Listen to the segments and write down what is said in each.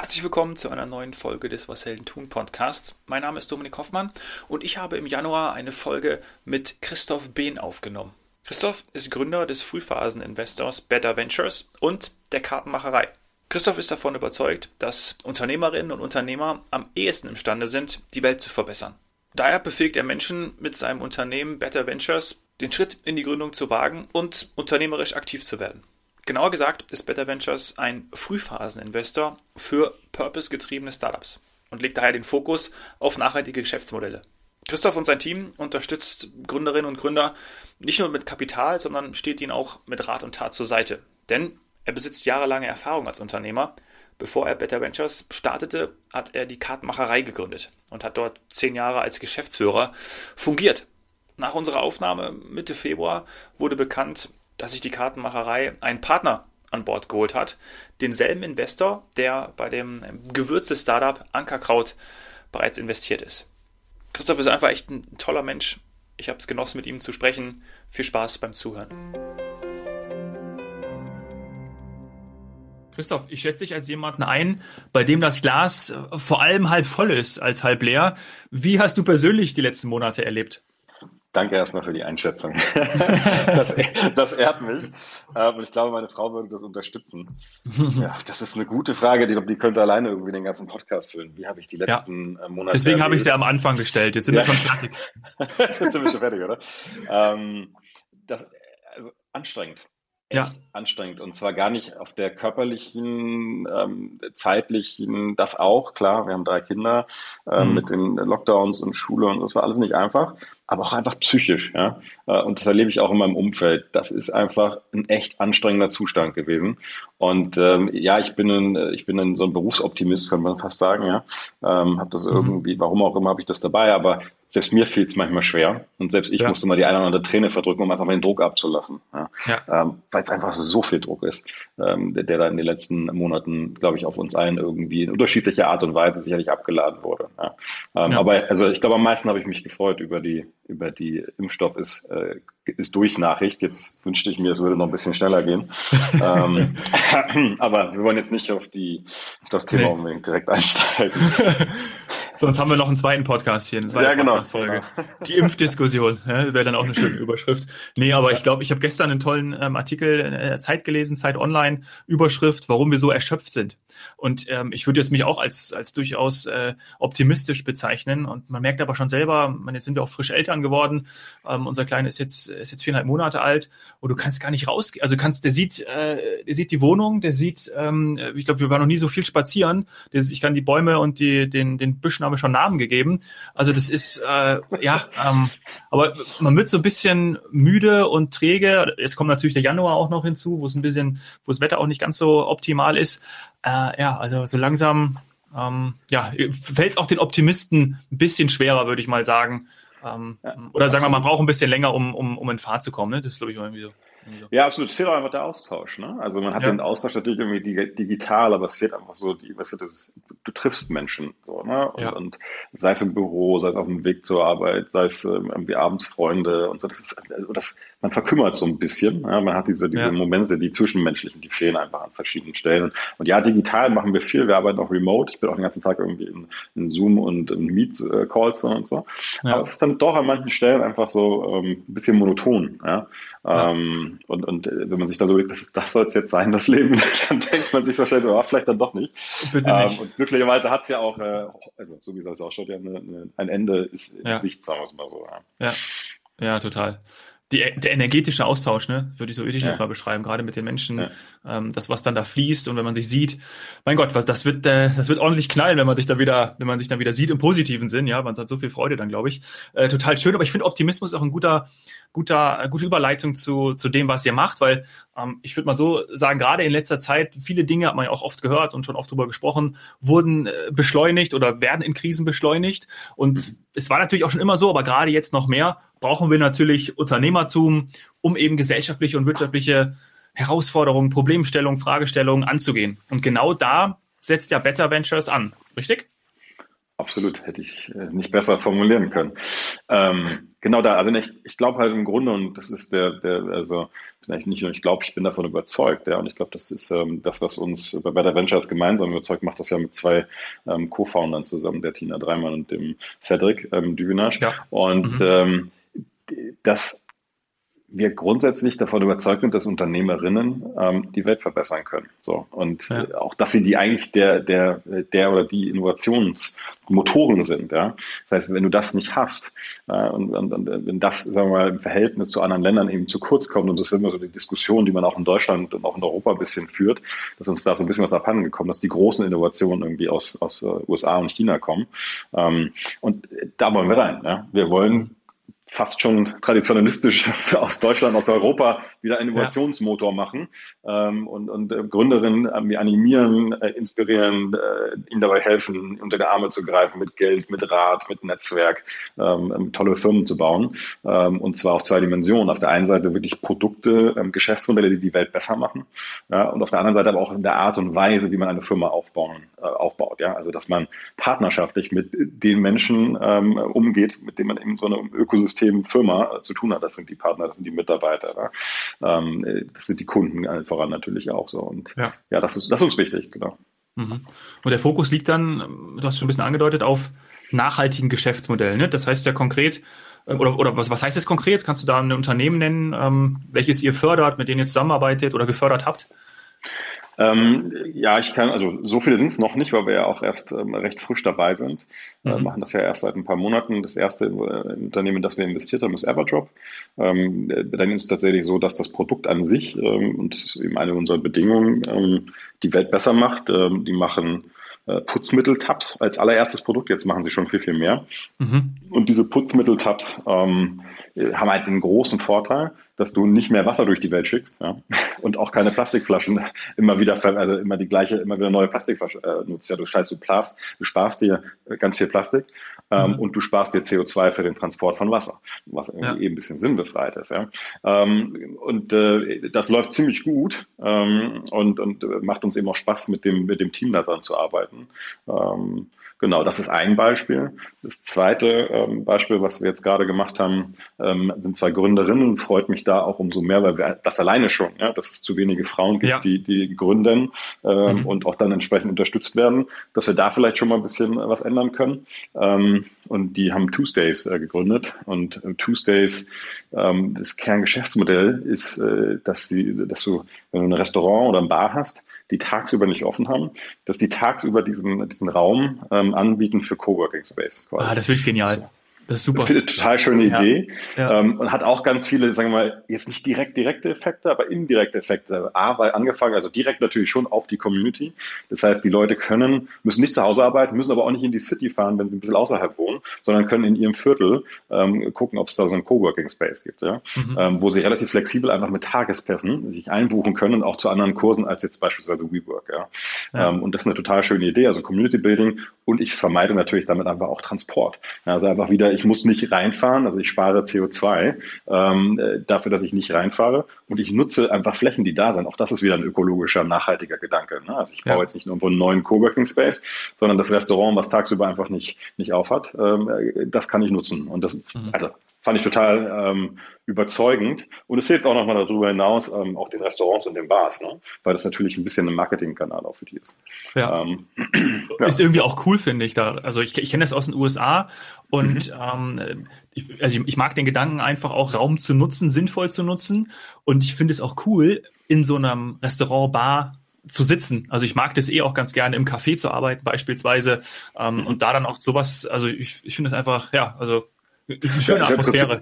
Herzlich willkommen zu einer neuen Folge des Was Helden tun Podcasts. Mein Name ist Dominik Hoffmann und ich habe im Januar eine Folge mit Christoph Behn aufgenommen. Christoph ist Gründer des Frühphasen-Investors Better Ventures und der Kartenmacherei. Christoph ist davon überzeugt, dass Unternehmerinnen und Unternehmer am ehesten imstande sind, die Welt zu verbessern. Daher befähigt er Menschen mit seinem Unternehmen Better Ventures, den Schritt in die Gründung zu wagen und unternehmerisch aktiv zu werden. Genauer gesagt ist Better Ventures ein Frühphaseninvestor für purpose-getriebene Startups und legt daher den Fokus auf nachhaltige Geschäftsmodelle. Christoph und sein Team unterstützt Gründerinnen und Gründer nicht nur mit Kapital, sondern steht ihnen auch mit Rat und Tat zur Seite. Denn er besitzt jahrelange Erfahrung als Unternehmer. Bevor er Better Ventures startete, hat er die Kartenmacherei gegründet und hat dort zehn Jahre als Geschäftsführer fungiert. Nach unserer Aufnahme Mitte Februar wurde bekannt, dass sich die Kartenmacherei einen Partner an Bord geholt hat, denselben Investor, der bei dem Gewürze-Startup Ankerkraut bereits investiert ist. Christoph ist einfach echt ein toller Mensch. Ich habe es genossen, mit ihm zu sprechen. Viel Spaß beim Zuhören. Christoph, ich schätze dich als jemanden ein, bei dem das Glas vor allem halb voll ist als halb leer. Wie hast du persönlich die letzten Monate erlebt? Danke erstmal für die Einschätzung. das, das, ehrt mich. Ähm, und ich glaube, meine Frau würde das unterstützen. Ja, das ist eine gute Frage. Die, die könnte alleine irgendwie den ganzen Podcast füllen. Wie habe ich die letzten ja. Äh, Monate Deswegen habe ich sie am Anfang gestellt. Jetzt sind ja. wir schon fertig. Jetzt sind wir schon fertig, oder? Ähm, das, also anstrengend echt ja. anstrengend. Und zwar gar nicht auf der körperlichen, ähm, zeitlichen, das auch, klar, wir haben drei Kinder äh, mhm. mit den Lockdowns und Schule und das war alles nicht einfach, aber auch einfach psychisch, ja. Äh, und das erlebe ich auch in meinem Umfeld. Das ist einfach ein echt anstrengender Zustand gewesen. Und ähm, ja, ich bin ein, ich bin ein, so ein Berufsoptimist, könnte man fast sagen, ja. Ähm, habe das mhm. irgendwie, warum auch immer, habe ich das dabei, aber selbst mir fiel es manchmal schwer und selbst ich ja. musste mal die eine oder andere Träne verdrücken, um einfach mal den Druck abzulassen, ja. ja. Ähm, weil es einfach so viel Druck ist, ähm, der, der da in den letzten Monaten, glaube ich, auf uns allen irgendwie in unterschiedlicher Art und Weise sicherlich abgeladen wurde. Ja. Ähm, aber also ich glaube, am meisten habe ich mich gefreut über die über die Impfstoff ist äh, ist durch Nachricht. Jetzt wünschte ich mir, es würde noch ein bisschen schneller gehen. ähm, aber wir wollen jetzt nicht auf die auf das Thema nee. unbedingt direkt einsteigen. Sonst haben wir noch einen zweiten Podcast hier, eine zweite ja, genau, Podcast-Folge. Genau. Die Impfdiskussion, ja, wäre dann auch eine schöne Überschrift. Nee, aber ich glaube, ich habe gestern einen tollen ähm, Artikel in der Zeit gelesen, Zeit Online, Überschrift, warum wir so erschöpft sind. Und ähm, ich würde jetzt mich auch als, als durchaus äh, optimistisch bezeichnen. Und man merkt aber schon selber, man, jetzt sind wir auch frisch Eltern geworden. Ähm, unser Kleiner ist jetzt, ist jetzt viereinhalb Monate alt und du kannst gar nicht rausgehen. Also kannst, der sieht, äh, der sieht die Wohnung, der sieht, ähm, ich glaube, wir waren noch nie so viel spazieren. Ich kann die Bäume und die, den, den Büschen haben wir schon Namen gegeben. Also das ist, äh, ja, ähm, aber man wird so ein bisschen müde und träge. Jetzt kommt natürlich der Januar auch noch hinzu, wo es ein bisschen, wo das Wetter auch nicht ganz so optimal ist. Äh, ja, also so langsam, ähm, ja, fällt es auch den Optimisten ein bisschen schwerer, würde ich mal sagen. Ähm, ja, oder sagen wir, man braucht ein bisschen länger, um, um, um in Fahrt zu kommen. Ne? Das ist, glaube ich, irgendwie so. Ja, absolut. Es fehlt auch einfach der Austausch. Ne? Also man hat ja. den Austausch natürlich irgendwie digital, aber es fehlt einfach so, die, weißt du, das, du triffst Menschen so, ne? Und, ja. und, sei es im Büro, sei es auf dem Weg zur Arbeit, sei es ähm, irgendwie abends Freunde und so. Das ist, das, man verkümmert so ein bisschen. Ja? Man hat diese, diese ja. Momente, die zwischenmenschlichen, die fehlen einfach an verschiedenen Stellen. Und ja, digital machen wir viel. Wir arbeiten auch remote. Ich bin auch den ganzen Tag irgendwie in, in Zoom und in Meet-Calls und so. Aber es ist dann doch an manchen Stellen einfach so ähm, ein bisschen monoton. Ja? Ähm, und, und äh, wenn man sich da so überlegt, das, das soll es jetzt sein, das Leben, dann denkt man sich wahrscheinlich so, ah, vielleicht dann doch nicht. Bitte nicht. Ähm, und glücklicherweise hat es ja auch, äh, also so wie es ausschaut, ja eine, eine, ein Ende ist in ja. Sicht, sagen wir es mal so. Ja, ja, ja total die, der energetische Austausch, ne, würde ich so würde ich ja. das mal beschreiben, gerade mit den Menschen, ja. ähm, das was dann da fließt und wenn man sich sieht, mein Gott, was das wird, äh, das wird ordentlich knallen, wenn man sich da wieder, wenn man sich dann wieder sieht im positiven Sinn, ja, man hat so viel Freude dann, glaube ich, äh, total schön. Aber ich finde Optimismus auch ein guter, guter, gute Überleitung zu zu dem, was ihr macht, weil ähm, ich würde mal so sagen, gerade in letzter Zeit viele Dinge hat man ja auch oft gehört und schon oft drüber gesprochen, wurden äh, beschleunigt oder werden in Krisen beschleunigt und mhm. es war natürlich auch schon immer so, aber gerade jetzt noch mehr brauchen wir natürlich Unternehmertum, um eben gesellschaftliche und wirtschaftliche Herausforderungen, Problemstellungen, Fragestellungen anzugehen. Und genau da setzt ja Better Ventures an, richtig? absolut. Hätte ich äh, nicht besser formulieren können. Ähm, genau da, also ich, ich glaube halt im Grunde, und das ist der, der, also nicht nur, ich glaube, ich bin davon überzeugt, ja, und ich glaube, das ist ähm, das, was uns bei Better Ventures gemeinsam überzeugt, macht das ja mit zwei ähm, Co-Foundern zusammen, der Tina Dreimann und dem Cedric ähm, Düvenasch. Ja. Und mhm. ähm, das wir grundsätzlich davon überzeugt sind, dass Unternehmerinnen ähm, die Welt verbessern können. So und ja. äh, auch, dass sie die eigentlich der der der oder die Innovationsmotoren sind. Ja, das heißt, wenn du das nicht hast äh, und, und, und wenn das sagen wir mal im Verhältnis zu anderen Ländern eben zu kurz kommt und das ist immer so die Diskussion, die man auch in Deutschland und auch in Europa ein bisschen führt, dass uns da so ein bisschen was abhanden gekommen, dass die großen Innovationen irgendwie aus aus uh, USA und China kommen. Ähm, und da wollen wir rein. Ja? Wir wollen fast schon traditionalistisch aus Deutschland, aus Europa wieder Innovationsmotor machen ähm, und, und äh, Gründerinnen äh, animieren, äh, inspirieren, äh, ihnen dabei helfen, unter die Arme zu greifen mit Geld, mit Rat, mit Netzwerk, ähm, tolle Firmen zu bauen ähm, und zwar auf zwei Dimensionen. Auf der einen Seite wirklich Produkte, ähm, Geschäftsmodelle, die die Welt besser machen ja, und auf der anderen Seite aber auch in der Art und Weise, wie man eine Firma aufbauen, äh, aufbaut. Ja? Also dass man partnerschaftlich mit den Menschen ähm, umgeht, mit denen man in so einem Ökosystem System Firma äh, zu tun hat. Das sind die Partner, das sind die Mitarbeiter, ähm, äh, das sind die Kunden voran natürlich auch so. Und ja, ja das, ist, das ist uns wichtig, genau. Mhm. Und der Fokus liegt dann, du hast schon ein bisschen angedeutet, auf nachhaltigen Geschäftsmodellen. Ne? Das heißt ja konkret, äh, oder, oder was, was heißt das konkret? Kannst du da ein Unternehmen nennen, ähm, welches ihr fördert, mit denen ihr zusammenarbeitet oder gefördert habt? Ähm, ja, ich kann, also so viele sind es noch nicht, weil wir ja auch erst ähm, recht frisch dabei sind. Mhm. Äh, machen das ja erst seit ein paar Monaten. Das erste äh, Unternehmen, das wir investiert haben, ist Everdrop. Ähm, dann ist es tatsächlich so, dass das Produkt an sich ähm, und eben eine unserer Bedingungen ähm, die Welt besser macht. Ähm, die machen äh, Putzmittel-Tabs als allererstes Produkt. Jetzt machen sie schon viel, viel mehr. Mhm. Und diese Putzmittel-Tabs ähm, haben halt den großen Vorteil, dass du nicht mehr Wasser durch die Welt schickst ja? und auch keine Plastikflaschen immer wieder, also immer die gleiche, immer wieder neue Plastikflasche äh, nutzt. Ja, du scheißt du Plast, du sparst dir ganz viel Plastik ähm, mhm. und du sparst dir CO2 für den Transport von Wasser, was irgendwie ja. eben ein bisschen sinnbefreit ist. Ja? Ähm, und äh, das läuft ziemlich gut ähm, und, und macht uns eben auch Spaß, mit dem, mit dem Team daran zu arbeiten. Ähm, Genau, das ist ein Beispiel. Das zweite ähm, Beispiel, was wir jetzt gerade gemacht haben, ähm, sind zwei Gründerinnen. Freut mich da auch umso mehr, weil wir das alleine schon, ja, dass es zu wenige Frauen gibt, ja. die, die gründen ähm, mhm. und auch dann entsprechend unterstützt werden, dass wir da vielleicht schon mal ein bisschen was ändern können. Ähm, und die haben Tuesdays äh, gegründet. Und äh, Tuesdays, ähm, das Kerngeschäftsmodell ist, äh, dass, die, dass du, wenn du ein Restaurant oder ein Bar hast, die tagsüber nicht offen haben, dass die tagsüber diesen, diesen Raum ähm, anbieten für Coworking Space. Quasi. Ah, das finde ich genial. Das ist super. Finde total schöne Idee ja. Ähm, und hat auch ganz viele, sagen wir mal, jetzt nicht direkt direkte Effekte, aber indirekte Effekte. A, weil angefangen, also direkt natürlich schon auf die Community. Das heißt, die Leute können, müssen nicht zu Hause arbeiten, müssen aber auch nicht in die City fahren, wenn sie ein bisschen außerhalb wohnen, sondern können in ihrem Viertel ähm, gucken, ob es da so einen Coworking Space gibt, ja? Mhm. Ähm, wo sie relativ flexibel einfach mit Tagespässen sich einbuchen können und auch zu anderen Kursen als jetzt beispielsweise WeWork. Ja? ja. Ähm, und das ist eine total schöne Idee, also Community Building und ich vermeide natürlich damit einfach auch Transport. Also einfach wieder, ich muss nicht reinfahren, also ich spare CO2 ähm, äh, dafür, dass ich nicht reinfahre und ich nutze einfach Flächen, die da sind. Auch das ist wieder ein ökologischer, nachhaltiger Gedanke. Ne? Also ich baue ja. jetzt nicht nur einen neuen Coworking Space, sondern das Restaurant, was tagsüber einfach nicht, nicht aufhat, ähm, äh, das kann ich nutzen. Und das, mhm. also fand ich total ähm, überzeugend. Und es hilft auch nochmal darüber hinaus, ähm, auch den Restaurants und den Bars, ne? weil das natürlich ein bisschen ein Marketingkanal auch für die ist. Ja. Ähm, ja. Ist irgendwie auch cool, finde ich. Da. Also ich, ich kenne das aus den USA und mhm. ähm, ich, also ich mag den Gedanken einfach auch Raum zu nutzen, sinnvoll zu nutzen. Und ich finde es auch cool, in so einem Restaurant, Bar zu sitzen. Also ich mag das eh auch ganz gerne im Café zu arbeiten beispielsweise ähm, mhm. und da dann auch sowas, also ich, ich finde es einfach, ja, also eine schöne ja, Atmosphäre.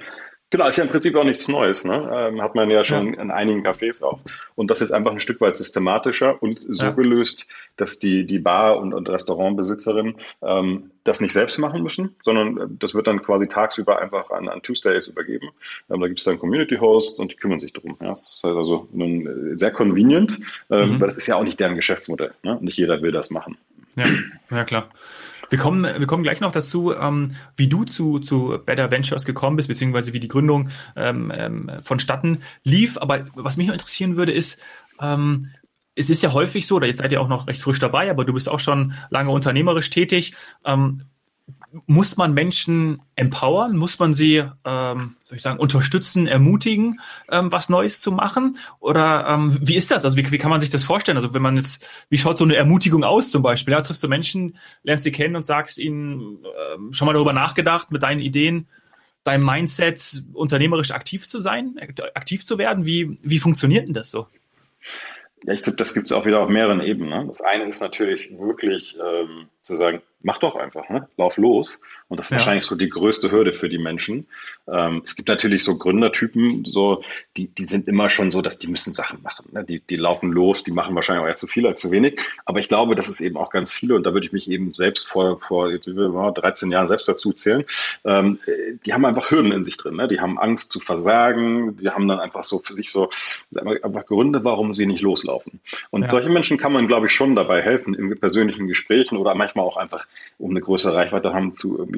Genau, ist ja im Prinzip auch nichts Neues. Ne? Ähm, hat man ja schon ja. in einigen Cafés auch. Und das ist einfach ein Stück weit systematischer und so ja. gelöst, dass die, die Bar- und, und Restaurantbesitzerinnen ähm, das nicht selbst machen müssen, sondern äh, das wird dann quasi tagsüber einfach an, an Tuesdays übergeben. Ähm, da gibt es dann Community-Hosts und die kümmern sich drum. Ja? Das ist also nun äh, sehr convenient, ähm, mhm. weil das ist ja auch nicht deren Geschäftsmodell. Ne? Nicht jeder will das machen. Ja, ja klar. Wir kommen, wir kommen gleich noch dazu, ähm, wie du zu, zu Better Ventures gekommen bist, beziehungsweise wie die Gründung ähm, ähm, vonstatten lief. Aber was mich noch interessieren würde, ist, ähm, es ist ja häufig so, oder jetzt seid ihr auch noch recht frisch dabei, aber du bist auch schon lange unternehmerisch tätig. Ähm, muss man Menschen empowern? Muss man sie, ähm, soll ich sagen, unterstützen, ermutigen, ähm, was Neues zu machen? Oder ähm, wie ist das? Also wie, wie kann man sich das vorstellen? Also wenn man jetzt, wie schaut so eine Ermutigung aus zum Beispiel? Ja, triffst du Menschen, lernst sie kennen und sagst ihnen ähm, schon mal darüber nachgedacht, mit deinen Ideen, deinem Mindset unternehmerisch aktiv zu sein, aktiv zu werden? Wie, wie funktioniert denn das so? Ja, ich glaube, das gibt es auch wieder auf mehreren Ebenen. Ne? Das eine ist natürlich wirklich ähm, zu sagen, mach doch einfach, ne? lauf los. Und das ist ja. wahrscheinlich so die größte Hürde für die Menschen. Ähm, es gibt natürlich so Gründertypen, so, die, die sind immer schon so, dass die müssen Sachen machen. Ne? Die, die laufen los, die machen wahrscheinlich auch eher zu viel als zu wenig. Aber ich glaube, das ist eben auch ganz viele, und da würde ich mich eben selbst vor, vor 13 Jahren selbst dazu zählen, ähm, die haben einfach Hürden in sich drin. Ne? Die haben Angst zu versagen, die haben dann einfach so für sich so einfach Gründe, warum sie nicht loslaufen. Und ja. solche Menschen kann man, glaube ich, schon dabei helfen, in persönlichen Gesprächen oder manchmal auch einfach um eine größere Reichweite haben zu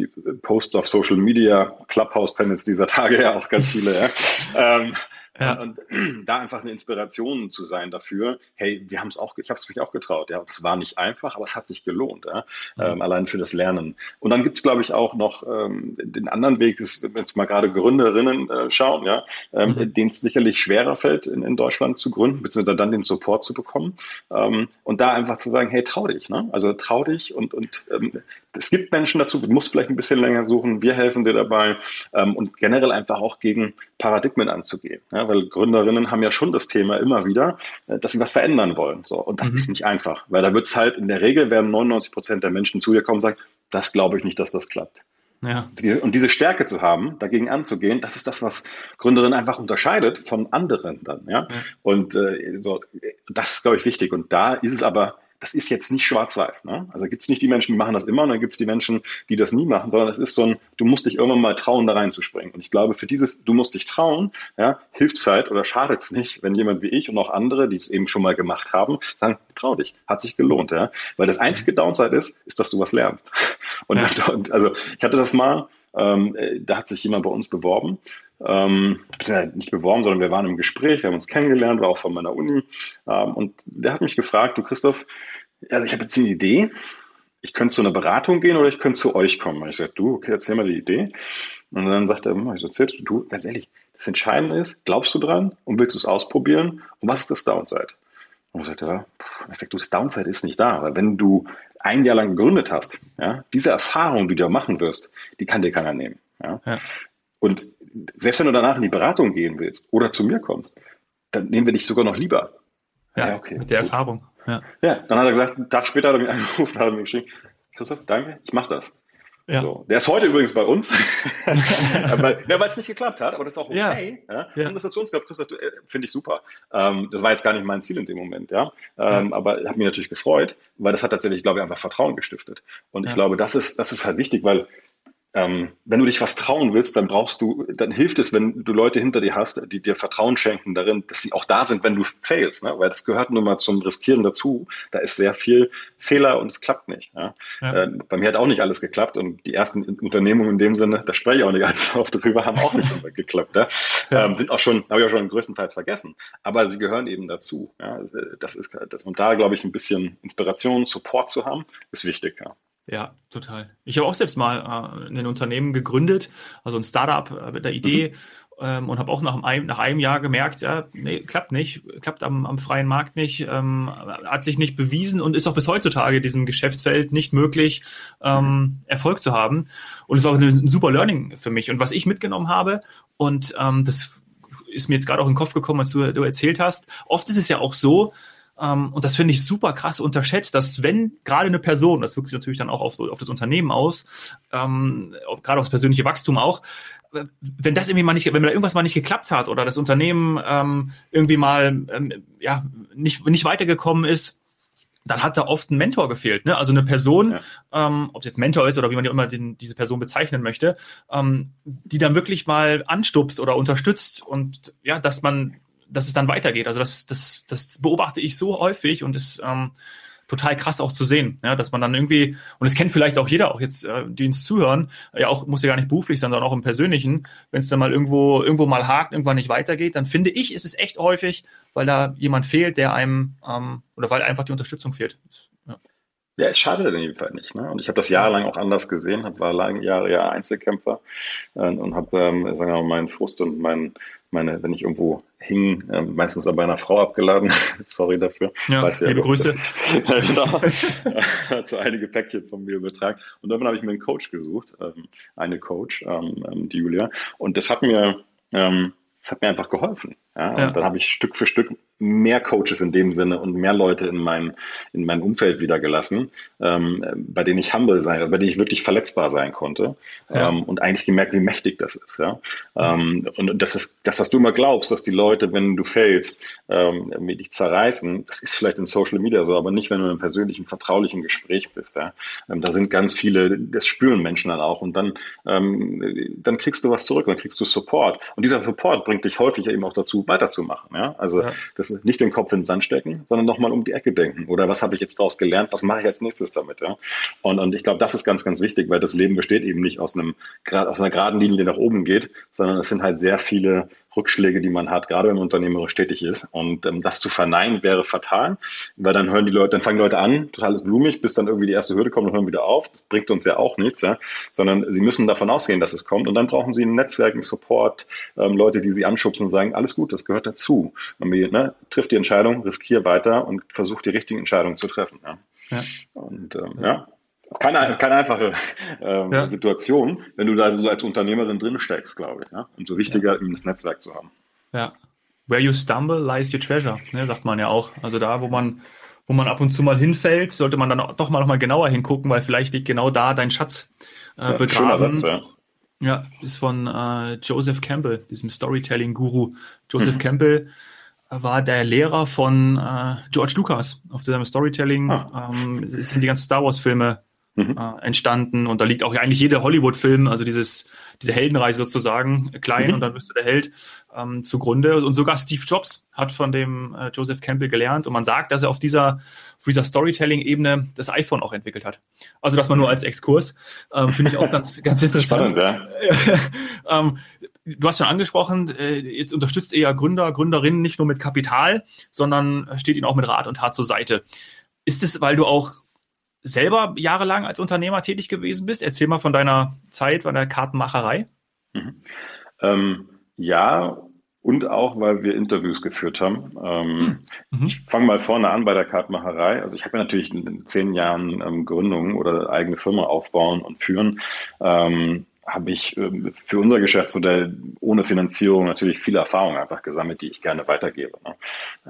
Posts auf Social Media, Clubhouse-Panels dieser Tage ja auch ganz viele, ja. ähm, ja. Und, da einfach eine Inspiration zu sein dafür, hey, wir haben es auch, ich habe es mich auch getraut, ja. Es war nicht einfach, aber es hat sich gelohnt, ja. Mhm. Ähm, allein für das Lernen. Und dann gibt es, glaube ich, auch noch ähm, den anderen Weg, wenn es mal gerade Gründerinnen äh, schauen, ja, ähm, mhm. denen es sicherlich schwerer fällt, in, in Deutschland zu gründen, beziehungsweise dann den Support zu bekommen. Ähm, und da einfach zu sagen, hey, trau dich, ne? Also trau dich und, und ähm, es gibt Menschen dazu, du musst vielleicht ein bisschen länger suchen, wir helfen dir dabei ähm, und generell einfach auch gegen Paradigmen anzugehen. Ja, weil Gründerinnen haben ja schon das Thema immer wieder, äh, dass sie was verändern wollen. So. Und das mhm. ist nicht einfach, weil da wird es halt in der Regel werden 99 Prozent der Menschen zu dir kommen und sagen, das glaube ich nicht, dass das klappt. Ja. Und diese Stärke zu haben, dagegen anzugehen, das ist das, was Gründerinnen einfach unterscheidet von anderen dann. Ja? ja. Und äh, so, das ist, glaube ich, wichtig. Und da ist es aber das ist jetzt nicht schwarz-weiß. Ne? Also gibt es nicht die Menschen, die machen das immer und dann gibt es die Menschen, die das nie machen, sondern es ist so ein, du musst dich irgendwann mal trauen, da reinzuspringen. Und ich glaube, für dieses, du musst dich trauen, ja, hilft es halt oder schadet es nicht, wenn jemand wie ich und auch andere, die es eben schon mal gemacht haben, sagen, trau dich, hat sich gelohnt. Ja? Weil das einzige Downside ist, ist, dass du was lernst. Und, ja. und also ich hatte das mal, ähm, da hat sich jemand bei uns beworben ähm, nicht beworben, sondern wir waren im Gespräch, wir haben uns kennengelernt, war auch von meiner Uni. Ähm, und der hat mich gefragt, du Christoph, also ich habe jetzt eine Idee, ich könnte zu einer Beratung gehen oder ich könnte zu euch kommen. Ich sagte, du, okay, erzähl mal die Idee. Und dann sagt er, ich so erzählt, du, ganz ehrlich, das Entscheidende ist, glaubst du dran und willst du es ausprobieren? Und was ist das Downside? Und ich sagte, ja, ich sag, du, das Downside ist nicht da, weil wenn du ein Jahr lang gegründet hast, ja, diese Erfahrung, die du machen wirst, die kann dir keiner nehmen. Ja? ja. Und selbst wenn du danach in die Beratung gehen willst oder zu mir kommst, dann nehmen wir dich sogar noch lieber. Ja, ja okay, mit der gut. Erfahrung. Ja. ja, dann hat er gesagt, einen Tag später hat er mich angerufen, hat er mir geschrieben, Christoph, danke, ich mache das. Ja. So. Der ist heute übrigens bei uns, weil ja, es nicht geklappt hat, aber das ist auch okay. Ja. Ja. Und das hat zu uns gehabt, äh, finde ich super. Ähm, das war jetzt gar nicht mein Ziel in dem Moment, ja. Ähm, ja. Aber hat mich natürlich gefreut, weil das hat tatsächlich, glaube ich, einfach Vertrauen gestiftet. Und ich glaube, das ist, das ist halt wichtig, weil ähm, wenn du dich was trauen willst, dann brauchst du, dann hilft es, wenn du Leute hinter dir hast, die dir Vertrauen schenken darin, dass sie auch da sind, wenn du failst, ne? weil das gehört nun mal zum Riskieren dazu. Da ist sehr viel Fehler und es klappt nicht. Ja? Ja. Äh, bei mir hat auch nicht alles geklappt und die ersten Unternehmungen in dem Sinne, da spreche ich auch nicht ganz oft drüber, haben auch nicht immer geklappt. Ja? Ähm, sind auch schon, habe ich auch schon größtenteils vergessen. Aber sie gehören eben dazu. Das ist das. Und da glaube ich, ein bisschen Inspiration, Support zu haben, ist wichtig. Ja. Total. Ich habe auch selbst mal äh, ein Unternehmen gegründet, also ein Startup äh, mit der Idee mhm. ähm, und habe auch nach einem, nach einem Jahr gemerkt, ja, nee, klappt nicht, klappt am, am freien Markt nicht, ähm, hat sich nicht bewiesen und ist auch bis heutzutage in diesem Geschäftsfeld nicht möglich, ähm, Erfolg zu haben. Und es war auch ein super Learning für mich. Und was ich mitgenommen habe, und ähm, das ist mir jetzt gerade auch in den Kopf gekommen, als du, du erzählt hast, oft ist es ja auch so, ähm, und das finde ich super krass unterschätzt, dass wenn gerade eine Person, das wirkt sich natürlich dann auch auf, auf das Unternehmen aus, ähm, gerade aufs persönliche Wachstum auch, wenn das irgendwie mal nicht, wenn da irgendwas mal nicht geklappt hat oder das Unternehmen ähm, irgendwie mal ähm, ja nicht nicht weitergekommen ist, dann hat da oft ein Mentor gefehlt, ne? Also eine Person, ja. ähm, ob es jetzt Mentor ist oder wie man ja immer den, diese Person bezeichnen möchte, ähm, die dann wirklich mal anstupst oder unterstützt und ja, dass man dass es dann weitergeht. Also das, das, das beobachte ich so häufig und ist ähm, total krass auch zu sehen, ja, dass man dann irgendwie, und es kennt vielleicht auch jeder, auch jetzt, äh, die uns zuhören, ja auch, muss ja gar nicht beruflich sein, sondern auch im Persönlichen, wenn es dann mal irgendwo, irgendwo mal hakt, irgendwann nicht weitergeht, dann finde ich, ist es echt häufig, weil da jemand fehlt, der einem, ähm, oder weil einfach die Unterstützung fehlt. Ja. Ja, es schadet in jedem Fall nicht. Ne? Und ich habe das jahrelang auch anders gesehen, hab, war lange Jahre ja Einzelkämpfer äh, und habe ähm, sagen wir mal, meinen Frust und mein, meine, wenn ich irgendwo hing, äh, meistens bei einer Frau abgeladen. Sorry dafür. Ja, Weiß ja liebe Grüße. genau. Hat so einige Päckchen von mir übertragen. Und dann habe ich mir einen Coach gesucht, ähm, eine Coach, ähm, ähm, die Julia. Und das hat mir, ähm, das hat mir einfach geholfen. Ja? ja. Und dann habe ich Stück für Stück mehr Coaches in dem Sinne und mehr Leute in mein, in mein Umfeld wieder gelassen, ähm, bei denen ich humble sein, bei denen ich wirklich verletzbar sein konnte ja. ähm, und eigentlich gemerkt, wie mächtig das ist. Ja? Ähm, und das ist das, was du immer glaubst, dass die Leute, wenn du failst, ähm, mit dich zerreißen, das ist vielleicht in Social Media so, aber nicht, wenn du in einem persönlichen, vertraulichen Gespräch bist. Ja? Ähm, da sind ganz viele, das spüren Menschen dann auch und dann, ähm, dann kriegst du was zurück, dann kriegst du Support. Und dieser Support bringt dich häufig eben auch dazu, weiterzumachen. Ja? Also ja. das nicht den Kopf in den Sand stecken, sondern nochmal um die Ecke denken. Oder was habe ich jetzt daraus gelernt? Was mache ich als nächstes damit? Ja? Und, und ich glaube, das ist ganz, ganz wichtig, weil das Leben besteht eben nicht aus, einem, aus einer geraden Linie, die nach oben geht, sondern es sind halt sehr viele Rückschläge, die man hat, gerade wenn man unternehmerisch tätig ist. Und ähm, das zu verneinen wäre fatal, weil dann hören die Leute, dann fangen Leute an, totales blumig, bis dann irgendwie die erste Hürde kommt und hören wieder auf. Das bringt uns ja auch nichts, ja? sondern sie müssen davon ausgehen, dass es kommt. Und dann brauchen sie ein Netzwerk, einen Support, ähm, Leute, die sie anschubsen und sagen, alles gut, das gehört dazu. Ne, trifft die Entscheidung, riskier weiter und versucht die richtigen Entscheidungen zu treffen. Ja. ja. Und ähm, ja, keine, keine einfache ähm, ja. Situation, wenn du da so als Unternehmerin drin steckst, glaube ich. Ja? Umso wichtiger, ja. eben das Netzwerk zu haben. Ja. Where you stumble lies your treasure, ne, sagt man ja auch. Also da, wo man, wo man ab und zu mal hinfällt, sollte man dann doch mal noch mal genauer hingucken, weil vielleicht liegt genau da dein Schatz äh, ja, begraben. Satz, ja. ja, ist von äh, Joseph Campbell, diesem Storytelling-Guru. Joseph mhm. Campbell war der Lehrer von äh, George Lucas auf seinem Storytelling. Ah. Ähm, sind die ganzen Star Wars-Filme mhm. äh, entstanden und da liegt auch eigentlich jeder Hollywood-Film, also dieses, diese Heldenreise sozusagen, klein mhm. und dann bist du der Held ähm, zugrunde. Und sogar Steve Jobs hat von dem äh, Joseph Campbell gelernt und man sagt, dass er auf dieser, auf dieser Storytelling-Ebene das iPhone auch entwickelt hat. Also das mal nur als Exkurs, ähm, finde ich auch ganz, ganz interessant. Spannend, ja. ähm, du hast schon angesprochen, äh, jetzt unterstützt ihr ja Gründer, Gründerinnen nicht nur mit Kapital, sondern steht ihnen auch mit Rat und Tat zur Seite. Ist es, weil du auch selber jahrelang als Unternehmer tätig gewesen bist? Erzähl mal von deiner Zeit bei der Kartenmacherei. Mhm. Ähm, ja, und auch, weil wir Interviews geführt haben. Ähm, hm. mhm. Ich fange mal vorne an bei der Kartenmacherei. Also ich habe ja natürlich in zehn Jahren ähm, Gründung oder eigene Firma aufbauen und führen. Ähm, habe ich ähm, für unser Geschäftsmodell ohne Finanzierung natürlich viele Erfahrungen einfach gesammelt, die ich gerne weitergebe. Ne?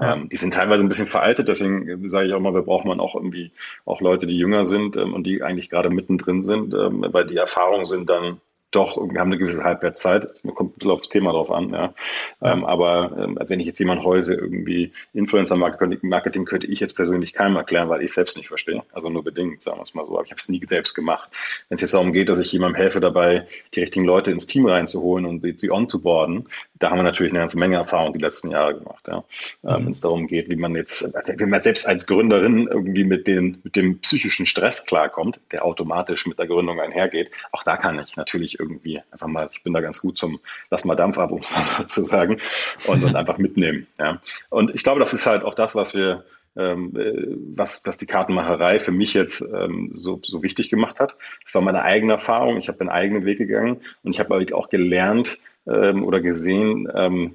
Ja. Ähm, die sind teilweise ein bisschen veraltet, deswegen äh, sage ich auch mal, wir brauchen man auch irgendwie auch Leute, die jünger sind ähm, und die eigentlich gerade mittendrin sind, weil die Erfahrungen sind dann doch, wir haben eine gewisse Halbwertszeit. Es kommt ein bisschen aufs Thema drauf an, ja. Ähm, aber ähm, also wenn ich jetzt jemand Häuse irgendwie Influencer-Marketing könnte ich jetzt persönlich keinem erklären, weil ich selbst nicht verstehe. Also nur bedingt, sagen wir es mal so. Aber ich habe es nie selbst gemacht. Wenn es jetzt darum geht, dass ich jemandem helfe dabei, die richtigen Leute ins Team reinzuholen und sie, sie onzuboarden, da haben wir natürlich eine ganze Menge Erfahrung die letzten Jahre gemacht, ja. Ähm, mhm. Wenn es darum geht, wie man jetzt, wie man selbst als Gründerin irgendwie mit den, mit dem psychischen Stress klarkommt, der automatisch mit der Gründung einhergeht, auch da kann ich natürlich irgendwie einfach mal, ich bin da ganz gut zum, lass mal Dampf ab, um sozusagen, und, und einfach mitnehmen. Ja. Und ich glaube, das ist halt auch das, was wir, ähm, äh, was, was die Kartenmacherei für mich jetzt ähm, so, so wichtig gemacht hat. Das war meine eigene Erfahrung. Ich habe einen eigenen Weg gegangen und ich habe auch gelernt ähm, oder gesehen, ähm,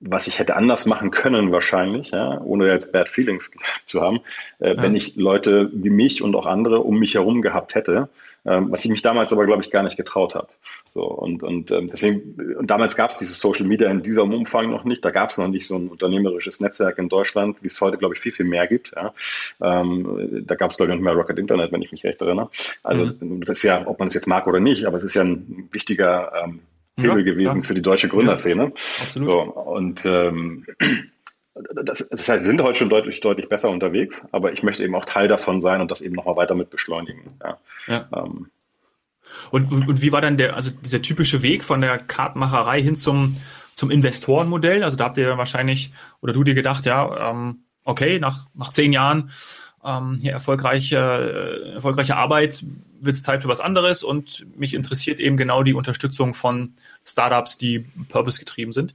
was ich hätte anders machen können wahrscheinlich, ja, ohne jetzt Bad Feelings zu haben, äh, ja. wenn ich Leute wie mich und auch andere um mich herum gehabt hätte, ähm, was ich mich damals aber, glaube ich, gar nicht getraut habe. So, und, und ähm, deswegen, und damals gab es dieses Social Media in diesem Umfang noch nicht. Da gab es noch nicht so ein unternehmerisches Netzwerk in Deutschland, wie es heute, glaube ich, viel, viel mehr gibt. Ja. Ähm, da gab es, glaube ich, noch mehr Rocket Internet, wenn ich mich recht erinnere. Also mhm. das ist ja, ob man es jetzt mag oder nicht, aber es ist ja ein wichtiger ähm, Hebel ja, gewesen klar. für die deutsche Gründerszene. Ja, so, und ähm, das, das, heißt, wir sind heute schon deutlich, deutlich besser unterwegs, aber ich möchte eben auch Teil davon sein und das eben nochmal weiter mit beschleunigen. Ja. ja. Ähm. Und, und, und, wie war dann der, also dieser typische Weg von der Kartenmacherei hin zum, zum Investorenmodell? Also da habt ihr dann wahrscheinlich, oder du dir gedacht, ja, ähm, okay, nach, nach zehn Jahren ähm, hier erfolgreiche, äh, erfolgreiche Arbeit wird es Zeit für was anderes und mich interessiert eben genau die Unterstützung von Startups, die purpose-getrieben sind.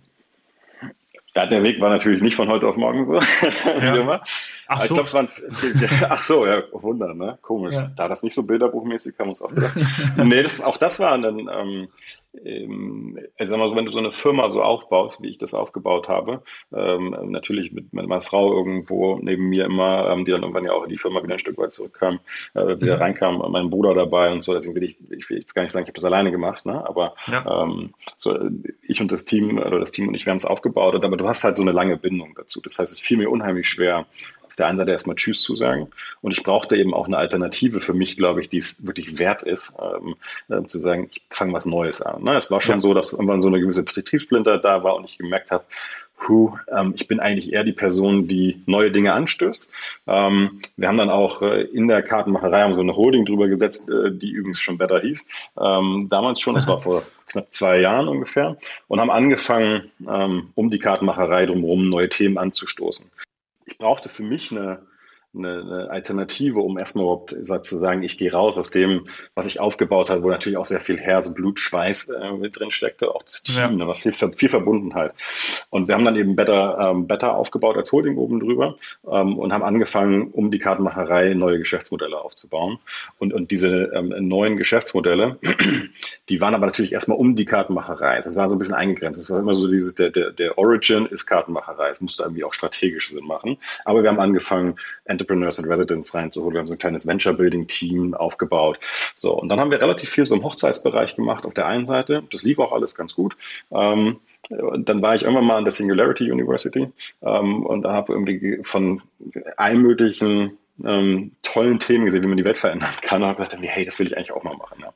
Ja, der Weg war natürlich nicht von heute auf morgen so, ja. Ach so. Ich glaube, es waren, es geht, ach so, ja, Wunder, ne? Komisch. Ja. Da das nicht so bilderbuchmäßig kam, uns auch gedacht. nee, das, auch das war ein, ähm, ähm, ich sag mal so, wenn du so eine Firma so aufbaust, wie ich das aufgebaut habe, ähm, natürlich mit meiner Frau irgendwo neben mir immer, ähm, die dann irgendwann ja auch in die Firma wieder ein Stück weit zurückkam, äh, wieder mhm. reinkam, mein Bruder dabei und so, deswegen will ich, ich will jetzt gar nicht sagen, ich habe das alleine gemacht, ne? aber ja. ähm, so, ich und das Team, oder das Team und ich, wir haben es aufgebaut, aber du hast halt so eine lange Bindung dazu. Das heißt, es fiel mir unheimlich schwer, auf der einen Seite erstmal Tschüss zu sagen. Und ich brauchte eben auch eine Alternative für mich, glaube ich, die es wirklich wert ist, ähm, äh, zu sagen, ich fange was Neues an. Ne? Es war schon ja. so, dass irgendwann so eine gewisse Betriebssplinter da war und ich gemerkt habe, Puh, ähm, ich bin eigentlich eher die Person, die neue Dinge anstößt. Ähm, wir haben dann auch äh, in der Kartenmacherei haben so eine Holding drüber gesetzt, äh, die übrigens schon Better hieß. Ähm, damals schon, das war vor knapp zwei Jahren ungefähr, und haben angefangen, ähm, um die Kartenmacherei drumherum neue Themen anzustoßen ich brauchte für mich eine, eine, eine Alternative, um erstmal überhaupt sozusagen, ich gehe raus aus dem, was ich aufgebaut habe, wo natürlich auch sehr viel Herz, Blut, Schweiß äh, mit drin steckte, auch das Team, ja. da war viel, viel Verbundenheit. Und wir haben dann eben Better, ähm, Better aufgebaut als Holding oben drüber ähm, und haben angefangen, um die Kartenmacherei neue Geschäftsmodelle aufzubauen. Und, und diese ähm, neuen Geschäftsmodelle, die waren aber natürlich erstmal um die Kartenmacherei. Das war so ein bisschen eingegrenzt. Das war immer so dieses, der, der, der Origin ist Kartenmacherei. Es musste irgendwie auch strategisch Sinn machen. Aber wir haben angefangen, Entrepreneurs in Residence reinzuholen. Wir haben so ein kleines Venture-Building-Team aufgebaut. So, und dann haben wir relativ viel so im Hochzeitsbereich gemacht auf der einen Seite. Das lief auch alles ganz gut. Ähm, dann war ich irgendwann mal an der Singularity University ähm, und da habe irgendwie von allen möglichen ähm, tollen Themen gesehen, wie man die Welt verändern kann und habe gedacht, hey, das will ich eigentlich auch mal machen. Ja.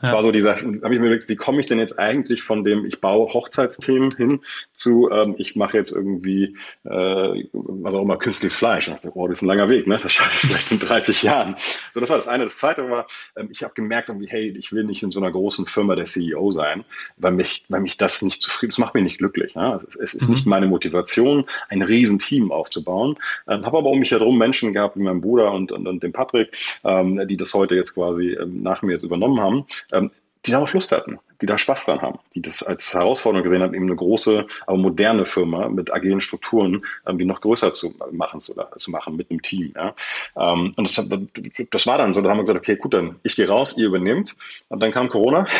Das ja. war so dieser, habe ich mir überlegt, wie komme ich denn jetzt eigentlich von dem, ich baue Hochzeitsthemen hin zu, ähm, ich mache jetzt irgendwie, äh, was auch immer, künstliches Fleisch. Und ich dachte, oh, das ist ein langer Weg, ne? Das schaffe ich vielleicht in 30 Jahren. So, das war das eine. Das zweite war, ähm, ich habe gemerkt, irgendwie, hey, ich will nicht in so einer großen Firma der CEO sein, weil mich, weil mich das nicht zufrieden, das macht mich nicht glücklich. Ne? Es, es ist mhm. nicht meine Motivation, ein Riesenteam aufzubauen. Ähm, habe aber um mich herum Menschen gehabt, wie mein meinem Bruder und, und, und dem Patrick, ähm, die das heute jetzt quasi ähm, nach mir jetzt übernommen haben, ähm, die darauf Lust hatten, die da Spaß dran haben, die das als Herausforderung gesehen haben, eben eine große, aber moderne Firma mit agilen Strukturen irgendwie noch größer zu machen, zu, zu machen mit einem Team. Ja. Ähm, und das, das war dann so, da haben wir gesagt, okay, gut, dann ich gehe raus, ihr übernehmt. Und dann kam Corona.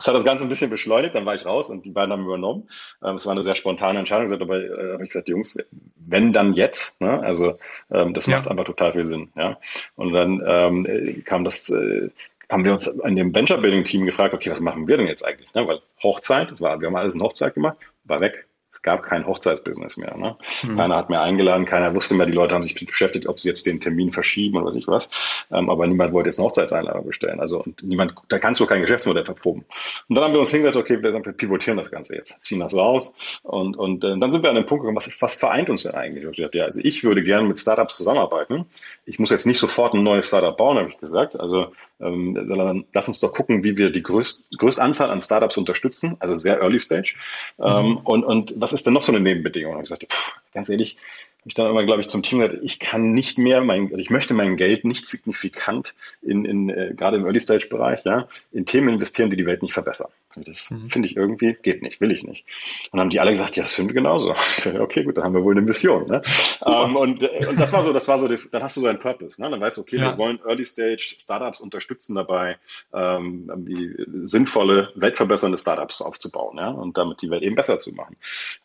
Das hat das Ganze ein bisschen beschleunigt, dann war ich raus und die beiden haben übernommen. Ähm, es war eine sehr spontane Entscheidung, aber äh, habe ich gesagt, Jungs, wenn dann jetzt, ne? also ähm, das ja. macht einfach total viel Sinn. Ja? Und dann ähm, kam das, äh, haben wir uns in dem Venture Building Team gefragt, okay, was machen wir denn jetzt eigentlich? Ne? Weil Hochzeit, war, wir haben alles in Hochzeit gemacht, war weg es gab kein Hochzeitsbusiness mehr. Ne? Mhm. Keiner hat mehr eingeladen, keiner wusste mehr, die Leute haben sich beschäftigt, ob sie jetzt den Termin verschieben oder was ich was. Ähm, aber niemand wollte jetzt eine Hochzeitseinladung bestellen. Also und niemand, da kannst du kein Geschäftsmodell verproben. Und dann haben wir uns hingesetzt, okay, wir, wir pivotieren das Ganze jetzt, ziehen das raus. Und, und äh, dann sind wir an den Punkt gekommen, was, was vereint uns denn eigentlich? Ich dachte, ja, also ich würde gerne mit Startups zusammenarbeiten. Ich muss jetzt nicht sofort ein neues Startup bauen, habe ich gesagt. Also ähm, sondern lass uns doch gucken, wie wir die größt, größte Anzahl an Startups unterstützen, also sehr Early Stage. Mhm. Ähm, und, und was ist denn noch so eine Nebenbedingung? Und ich sagte, ganz ehrlich, ich dann immer, glaube ich, zum Team gesagt, ich kann nicht mehr, mein, ich möchte mein Geld nicht signifikant in, in äh, gerade im Early-Stage-Bereich, ja, in Themen investieren, die die Welt nicht verbessern. Das mhm. finde ich irgendwie, geht nicht, will ich nicht. Und dann haben die alle gesagt, ja, das finden wir genauso. okay, gut, dann haben wir wohl eine Mission. Ne? um, ähm, und, äh, und das war so, das war so, das, dann hast du so einen Purpose. Ne? Dann weißt du, okay, ja. wir wollen Early-Stage-Startups unterstützen dabei, ähm, die sinnvolle, weltverbessernde Startups aufzubauen ja? und damit die Welt eben besser zu machen.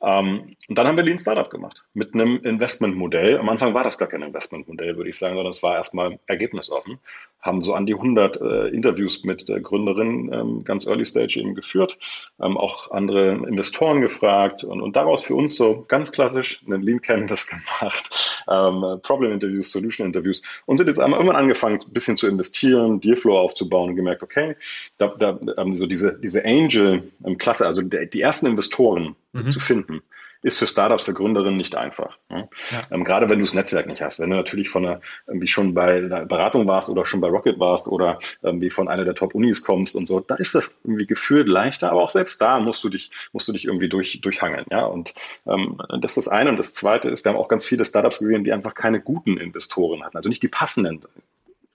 Ähm, und dann haben wir Lean Startup gemacht mit einem Invest Investmentmodell. Am Anfang war das gar kein Investmentmodell, würde ich sagen, sondern es war erstmal ergebnisoffen. Haben so an die 100 äh, Interviews mit der Gründerin ähm, ganz early stage eben geführt, ähm, auch andere Investoren gefragt und, und daraus für uns so ganz klassisch einen Lean Canvas gemacht, ähm, Problem Interviews, Solution Interviews und sind jetzt einmal irgendwann angefangen, ein bisschen zu investieren, Dealflow aufzubauen und gemerkt, okay, da, da ähm, so diese, diese Angel-Klasse, also die, die ersten Investoren mhm. zu finden ist für Startups, für Gründerinnen nicht einfach. Ne? Ja. Ähm, gerade wenn du das Netzwerk nicht hast. Wenn du natürlich von einer, irgendwie schon bei einer Beratung warst oder schon bei Rocket warst oder irgendwie von einer der Top-Unis kommst und so, da ist das irgendwie gefühlt leichter, aber auch selbst da musst du dich, musst du dich irgendwie durch, durchhangeln. Ja? Und ähm, das ist das eine. Und das zweite ist, wir haben auch ganz viele Startups gesehen, die einfach keine guten Investoren hatten, also nicht die passenden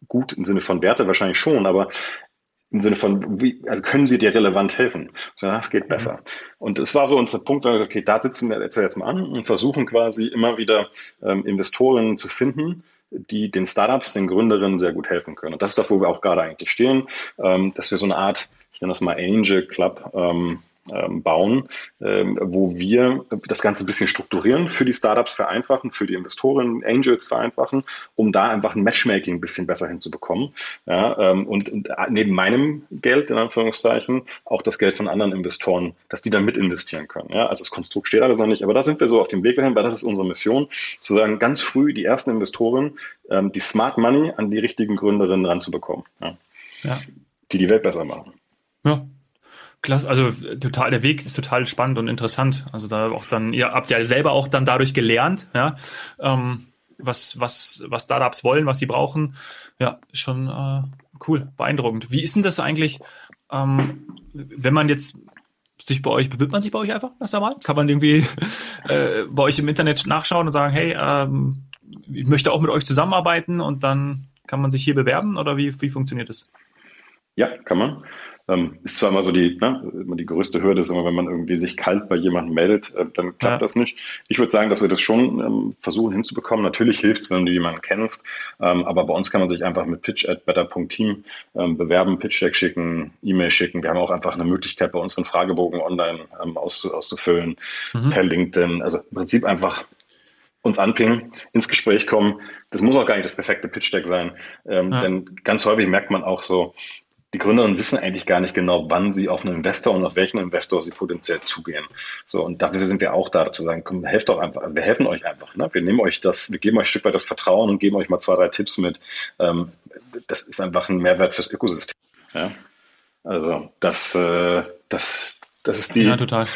gut im Sinne von Werte wahrscheinlich schon, aber im Sinne von, wie, also können sie dir relevant helfen? Das geht besser. Und es war so unser Punkt, okay, da sitzen wir jetzt mal an und versuchen quasi immer wieder ähm, Investoren zu finden, die den Startups, den Gründerinnen sehr gut helfen können. Und das ist das, wo wir auch gerade eigentlich stehen, ähm, dass wir so eine Art, ich nenne das mal Angel Club, ähm, bauen, ähm, wo wir das Ganze ein bisschen strukturieren, für die Startups vereinfachen, für die Investoren, Angels vereinfachen, um da einfach ein Matchmaking ein bisschen besser hinzubekommen. Ja, ähm, und, und neben meinem Geld, in Anführungszeichen, auch das Geld von anderen Investoren, dass die dann mit investieren können. Ja, also das Konstrukt steht alles noch nicht, aber da sind wir so auf dem Weg dahin, weil das ist unsere Mission, zu sagen, ganz früh die ersten Investoren, ähm, die Smart Money an die richtigen Gründerinnen ranzubekommen. Ja. Die die Welt besser machen. Ja, Klasse, also total, der Weg ist total spannend und interessant. Also da auch dann, ihr habt ja selber auch dann dadurch gelernt, ja, ähm, was, was, was Startups wollen, was sie brauchen. Ja, schon äh, cool, beeindruckend. Wie ist denn das eigentlich, ähm, wenn man jetzt sich bei euch, bewirbt man sich bei euch einfach ganz normal? Kann man irgendwie äh, bei euch im Internet nachschauen und sagen, hey, ähm, ich möchte auch mit euch zusammenarbeiten und dann kann man sich hier bewerben oder wie, wie funktioniert das? Ja, kann man. Ähm, ist zwar immer so die, ne, immer die größte Hürde ist immer, wenn man irgendwie sich kalt bei jemandem meldet, äh, dann klappt ja. das nicht. Ich würde sagen, dass wir das schon ähm, versuchen hinzubekommen. Natürlich hilft es, wenn du jemanden kennst, ähm, aber bei uns kann man sich einfach mit pitch at better.team ähm, bewerben, Pitch-Deck schicken, E-Mail schicken. Wir haben auch einfach eine Möglichkeit, bei uns einen Fragebogen online ähm, auszu auszufüllen, mhm. per LinkedIn. Also im Prinzip einfach uns anpingen, ins Gespräch kommen. Das muss auch gar nicht das perfekte Pitch-Deck sein, ähm, ja. denn ganz häufig merkt man auch so, die Gründerinnen wissen eigentlich gar nicht genau, wann sie auf einen Investor und auf welchen Investor sie potenziell zugehen. So, und dafür sind wir auch da, zu sagen, komm, helft doch einfach, wir helfen euch einfach. Ne? Wir nehmen euch das, wir geben euch ein Stück weit das Vertrauen und geben euch mal zwei, drei Tipps mit. Ähm, das ist einfach ein Mehrwert fürs Ökosystem. Ja? Also das, äh, das, das ist die. Ja, total.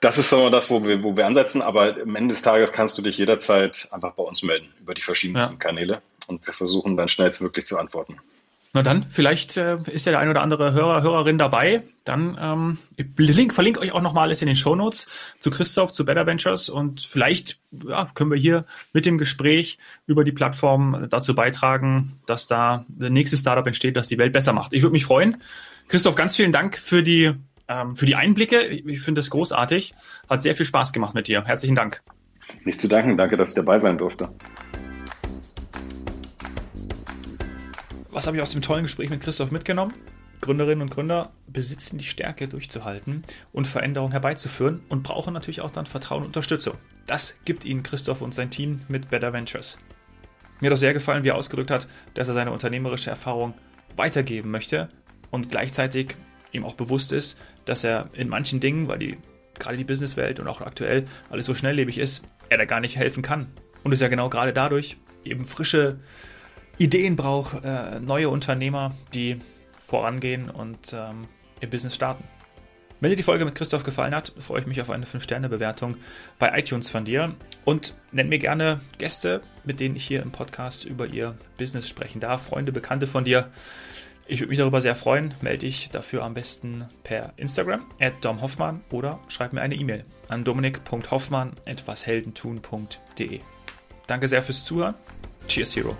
Das ist so das, wo wir, wo wir ansetzen, aber am Ende des Tages kannst du dich jederzeit einfach bei uns melden über die verschiedensten ja. Kanäle und wir versuchen dann schnellstmöglich zu antworten. Na dann, vielleicht äh, ist ja der ein oder andere Hörer, Hörerin dabei. Dann ähm, Link, verlinke euch auch nochmal alles in den Show Notes zu Christoph, zu Better Ventures und vielleicht ja, können wir hier mit dem Gespräch über die Plattform dazu beitragen, dass da der nächste Startup entsteht, das die Welt besser macht. Ich würde mich freuen. Christoph, ganz vielen Dank für die, ähm, für die Einblicke. Ich, ich finde das großartig. Hat sehr viel Spaß gemacht mit dir. Herzlichen Dank. Nicht zu danken. Danke, dass ich dabei sein durfte. Was habe ich aus dem tollen Gespräch mit Christoph mitgenommen? Gründerinnen und Gründer besitzen die Stärke, durchzuhalten und Veränderungen herbeizuführen und brauchen natürlich auch dann Vertrauen und Unterstützung. Das gibt ihnen Christoph und sein Team mit Better Ventures. Mir hat auch sehr gefallen, wie er ausgedrückt hat, dass er seine unternehmerische Erfahrung weitergeben möchte und gleichzeitig ihm auch bewusst ist, dass er in manchen Dingen, weil die gerade die Businesswelt und auch aktuell alles so schnelllebig ist, er da gar nicht helfen kann. Und es ja genau gerade dadurch eben frische Ideen braucht, äh, neue Unternehmer, die vorangehen und ähm, ihr Business starten. Wenn dir die Folge mit Christoph gefallen hat, freue ich mich auf eine 5-Sterne-Bewertung bei iTunes von dir und nenn mir gerne Gäste, mit denen ich hier im Podcast über ihr Business sprechen darf, Freunde, Bekannte von dir. Ich würde mich darüber sehr freuen. Melde dich dafür am besten per Instagram at domhoffmann oder schreib mir eine E-Mail an dominik.hoffmann@washeldentun.de. Danke sehr fürs Zuhören. Cheers, Hero.